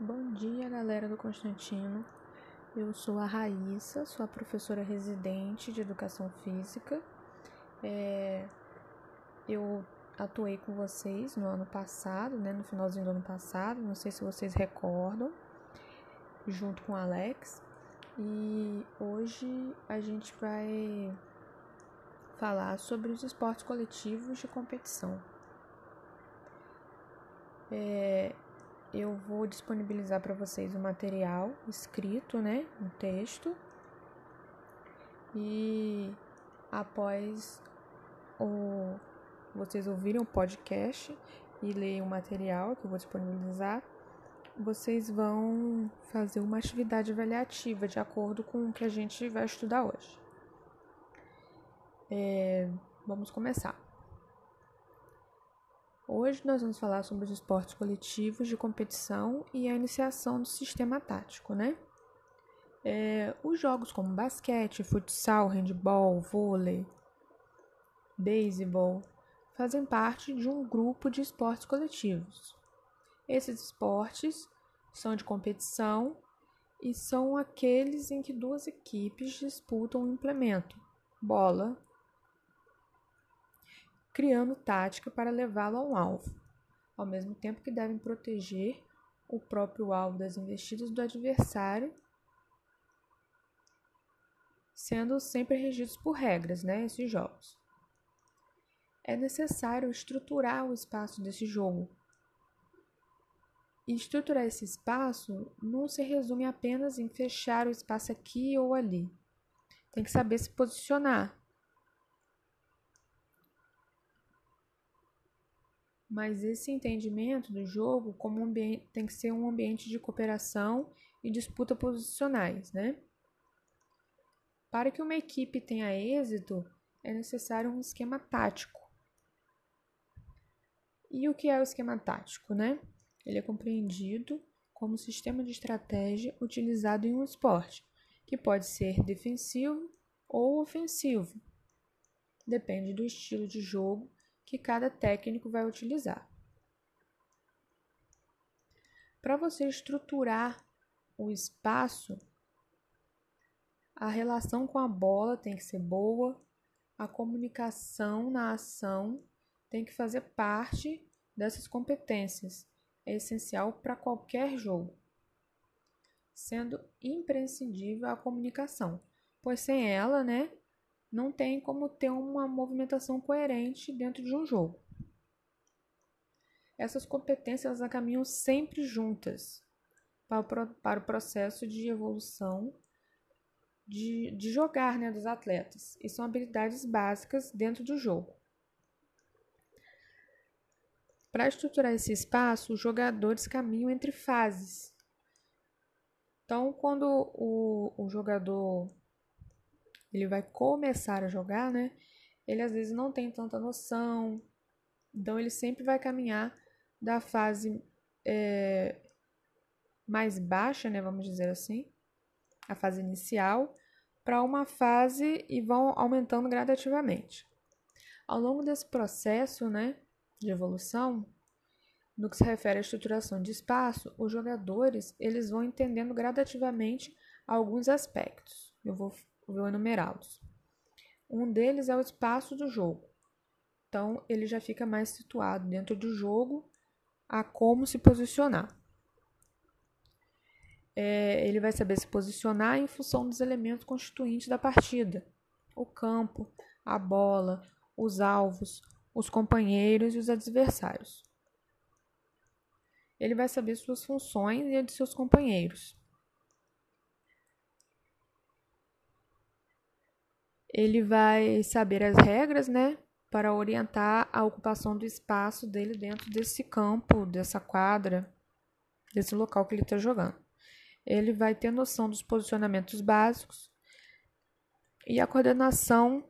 Bom dia, galera do Constantino. Eu sou a Raíssa, sou a professora residente de Educação Física. É, eu atuei com vocês no ano passado, né, no finalzinho do ano passado, não sei se vocês recordam, junto com o Alex. E hoje a gente vai falar sobre os esportes coletivos de competição. É, eu vou disponibilizar para vocês o material escrito, né, um texto. E após o vocês ouvirem o podcast e lerem o material que eu vou disponibilizar, vocês vão fazer uma atividade avaliativa de acordo com o que a gente vai estudar hoje. É, vamos começar. Hoje nós vamos falar sobre os esportes coletivos de competição e a iniciação do sistema tático, né? É, os jogos como basquete, futsal, handball, vôlei, beisebol fazem parte de um grupo de esportes coletivos. Esses esportes são de competição e são aqueles em que duas equipes disputam um implemento, bola, criando tática para levá-lo a um alvo, ao mesmo tempo que devem proteger o próprio alvo das investidas do adversário, sendo sempre regidos por regras, né, esses jogos. É necessário estruturar o espaço desse jogo. E estruturar esse espaço não se resume apenas em fechar o espaço aqui ou ali. Tem que saber se posicionar, mas esse entendimento do jogo como um ambiente, tem que ser um ambiente de cooperação e disputa posicionais, né? Para que uma equipe tenha êxito, é necessário um esquema tático. E o que é o esquema tático, né? Ele é compreendido como sistema de estratégia utilizado em um esporte, que pode ser defensivo ou ofensivo. Depende do estilo de jogo que cada técnico vai utilizar. Para você estruturar o espaço, a relação com a bola tem que ser boa, a comunicação na ação tem que fazer parte dessas competências. É essencial para qualquer jogo, sendo imprescindível a comunicação, pois sem ela, né, não tem como ter uma movimentação coerente dentro de um jogo. Essas competências elas caminham sempre juntas para o processo de evolução de, de jogar né, dos atletas, e são habilidades básicas dentro do jogo. Para estruturar esse espaço, os jogadores caminham entre fases. Então, quando o, o jogador ele vai começar a jogar, né? Ele às vezes não tem tanta noção, então ele sempre vai caminhar da fase é, mais baixa, né? Vamos dizer assim, a fase inicial, para uma fase e vão aumentando gradativamente. Ao longo desse processo, né, de evolução, no que se refere à estruturação de espaço, os jogadores eles vão entendendo gradativamente alguns aspectos. Eu vou vou enumerá-los. Um deles é o espaço do jogo. Então, ele já fica mais situado dentro do jogo a como se posicionar. É, ele vai saber se posicionar em função dos elementos constituintes da partida: o campo, a bola, os alvos, os companheiros e os adversários. Ele vai saber suas funções e a de seus companheiros. Ele vai saber as regras, né, para orientar a ocupação do espaço dele dentro desse campo, dessa quadra, desse local que ele está jogando. Ele vai ter noção dos posicionamentos básicos e a coordenação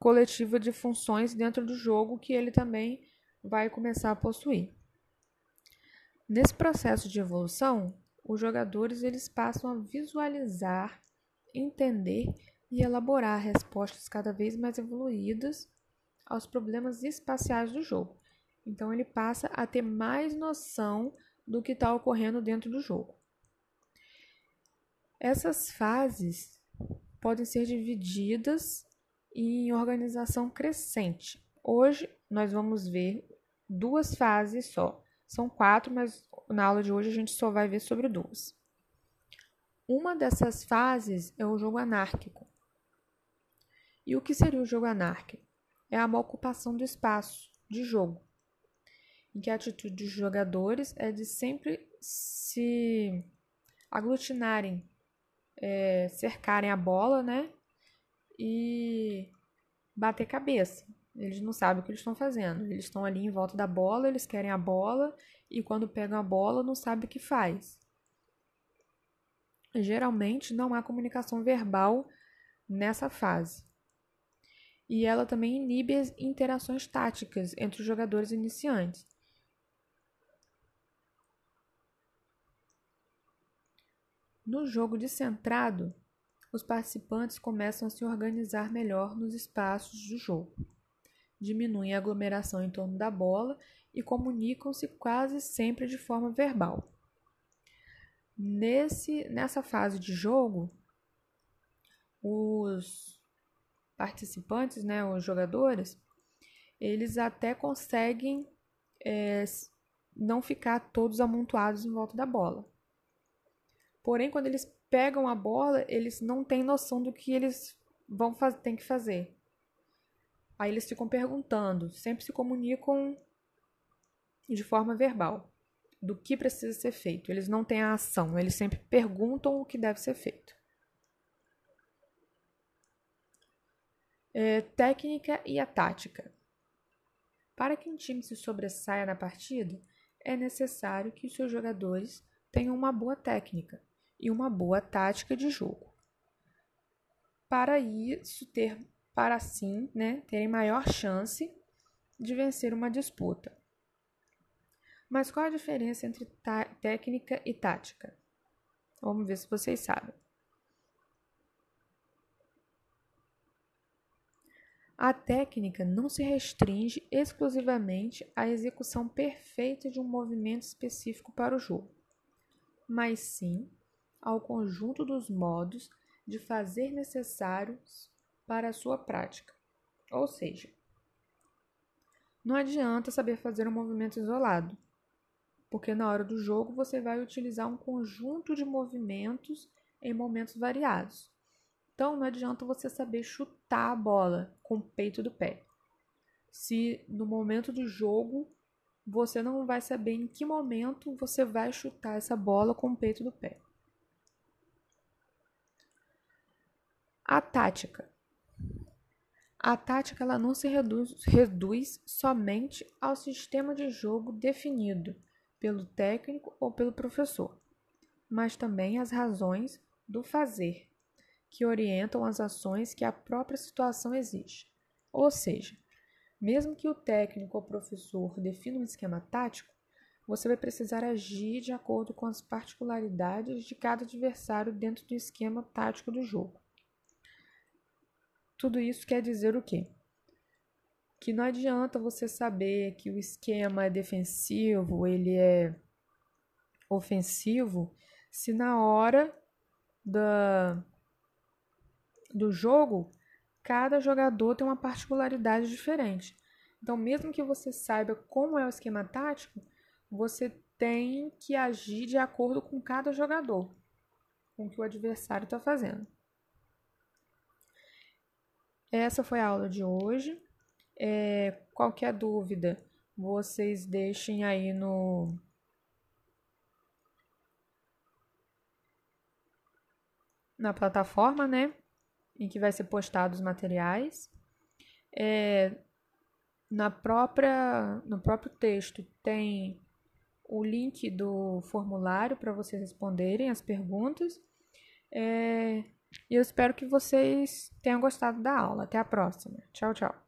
coletiva de funções dentro do jogo que ele também vai começar a possuir. Nesse processo de evolução, os jogadores eles passam a visualizar, entender e elaborar respostas cada vez mais evoluídas aos problemas espaciais do jogo. Então ele passa a ter mais noção do que está ocorrendo dentro do jogo. Essas fases podem ser divididas em organização crescente. Hoje nós vamos ver duas fases só. São quatro, mas na aula de hoje a gente só vai ver sobre duas. Uma dessas fases é o jogo anárquico. E o que seria o jogo anárquico? É uma ocupação do espaço de jogo, em que a atitude dos jogadores é de sempre se aglutinarem, é, cercarem a bola, né? E bater cabeça. Eles não sabem o que eles estão fazendo. Eles estão ali em volta da bola, eles querem a bola e quando pegam a bola não sabem o que faz. Geralmente não há comunicação verbal nessa fase. E ela também inibe as interações táticas entre os jogadores iniciantes. No jogo descentrado, os participantes começam a se organizar melhor nos espaços do jogo, diminuem a aglomeração em torno da bola e comunicam-se quase sempre de forma verbal. Nesse, nessa fase de jogo, os participantes, né, os jogadores, eles até conseguem é, não ficar todos amontoados em volta da bola. Porém, quando eles pegam a bola, eles não têm noção do que eles vão fazer, tem que fazer. Aí eles ficam perguntando, sempre se comunicam de forma verbal do que precisa ser feito. Eles não têm a ação, eles sempre perguntam o que deve ser feito. É, técnica e a tática. Para que um time se sobressaia na partida, é necessário que os seus jogadores tenham uma boa técnica e uma boa tática de jogo. Para isso ter, para assim, né, terem maior chance de vencer uma disputa. Mas qual a diferença entre técnica e tática? Vamos ver se vocês sabem. A técnica não se restringe exclusivamente à execução perfeita de um movimento específico para o jogo, mas sim ao conjunto dos modos de fazer necessários para a sua prática. Ou seja, não adianta saber fazer um movimento isolado, porque na hora do jogo você vai utilizar um conjunto de movimentos em momentos variados. Então não adianta você saber chutar a bola com o peito do pé. Se no momento do jogo você não vai saber em que momento você vai chutar essa bola com o peito do pé. A tática. A tática ela não se reduz, reduz somente ao sistema de jogo definido pelo técnico ou pelo professor, mas também às razões do fazer, que orientam as ações que a própria situação exige. Ou seja, mesmo que o técnico ou professor defina um esquema tático, você vai precisar agir de acordo com as particularidades de cada adversário dentro do esquema tático do jogo. Tudo isso quer dizer o quê? Que não adianta você saber que o esquema é defensivo, ele é ofensivo, se na hora da, do jogo cada jogador tem uma particularidade diferente. Então, mesmo que você saiba como é o esquema tático, você tem que agir de acordo com cada jogador, com o que o adversário está fazendo. Essa foi a aula de hoje. É, qualquer dúvida, vocês deixem aí no. Na plataforma, né? Em que vai ser postado os materiais. É, na própria, no próprio texto tem o link do formulário para vocês responderem as perguntas. É, e eu espero que vocês tenham gostado da aula. Até a próxima. Tchau, tchau.